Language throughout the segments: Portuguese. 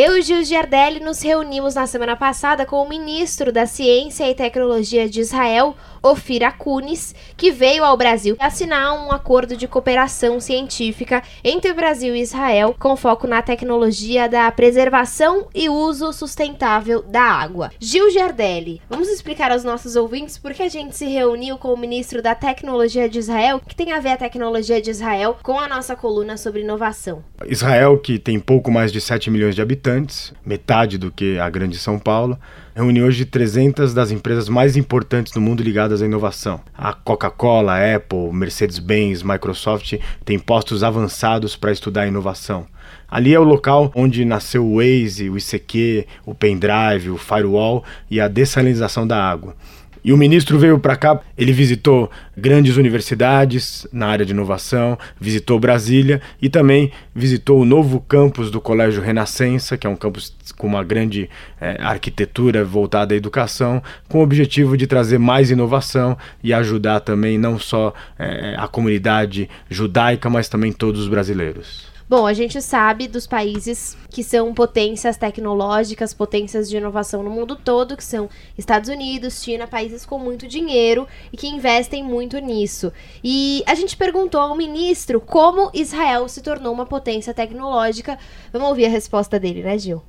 Eu e Gil Giardelli nos reunimos na semana passada com o ministro da Ciência e Tecnologia de Israel, Ofir Akunis, que veio ao Brasil assinar um acordo de cooperação científica entre o Brasil e Israel com foco na tecnologia da preservação e uso sustentável da água. Gil Giardelli, vamos explicar aos nossos ouvintes por que a gente se reuniu com o ministro da Tecnologia de Israel, que tem a ver a tecnologia de Israel com a nossa coluna sobre inovação. Israel, que tem pouco mais de 7 milhões de habitantes, habitantes, metade do que a grande São Paulo, reúne hoje 300 das empresas mais importantes do mundo ligadas à inovação. A Coca-Cola, Apple, Mercedes-Benz, Microsoft têm postos avançados para estudar inovação. Ali é o local onde nasceu o Waze, o ICQ, o pendrive, o firewall e a dessalinização da água. E o ministro veio para cá, ele visitou grandes universidades na área de inovação, visitou Brasília e também visitou o novo campus do Colégio Renascença, que é um campus com uma grande é, arquitetura voltada à educação, com o objetivo de trazer mais inovação e ajudar também não só é, a comunidade judaica, mas também todos os brasileiros. Bom, a gente sabe dos países que são potências tecnológicas, potências de inovação no mundo todo, que são Estados Unidos, China, países com muito dinheiro e que investem muito nisso. E a gente perguntou ao ministro como Israel se tornou uma potência tecnológica. Vamos ouvir a resposta dele, né, Gil?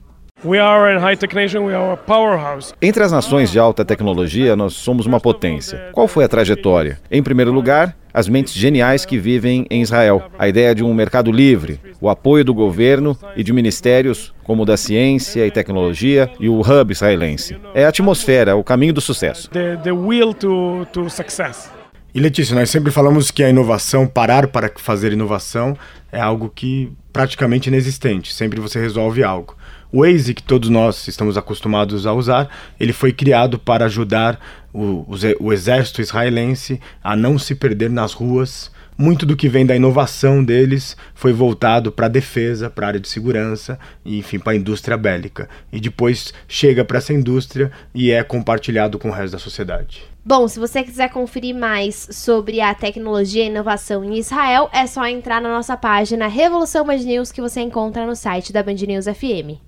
Entre as nações de alta tecnologia, nós somos uma potência. Qual foi a trajetória? Em primeiro lugar, as mentes geniais que vivem em Israel. A ideia de um mercado livre, o apoio do governo e de ministérios como o da ciência e tecnologia e o hub israelense. É a atmosfera, o caminho do sucesso. The, the will to, to success. E Letícia, nós sempre falamos que a inovação, parar para fazer inovação, é algo que praticamente inexistente. Sempre você resolve algo. O Waze, que todos nós estamos acostumados a usar, ele foi criado para ajudar o, o, exército israelense a não se perder nas ruas. Muito do que vem da inovação deles foi voltado para a defesa, para a área de segurança e, enfim, para a indústria bélica. E depois chega para essa indústria e é compartilhado com o resto da sociedade. Bom, se você quiser conferir mais sobre a tecnologia e inovação em Israel, é só entrar na nossa página Revolução Band News que você encontra no site da Band News FM.